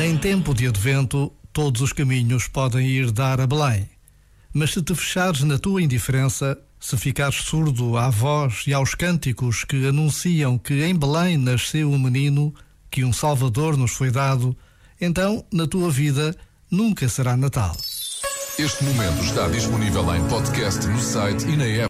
Em tempo de advento, todos os caminhos podem ir dar a Belém. Mas se te fechares na tua indiferença, se ficares surdo à voz e aos cânticos que anunciam que em Belém nasceu um menino, que um Salvador nos foi dado, então, na tua vida, nunca será Natal. Este momento está disponível em podcast no site e na app.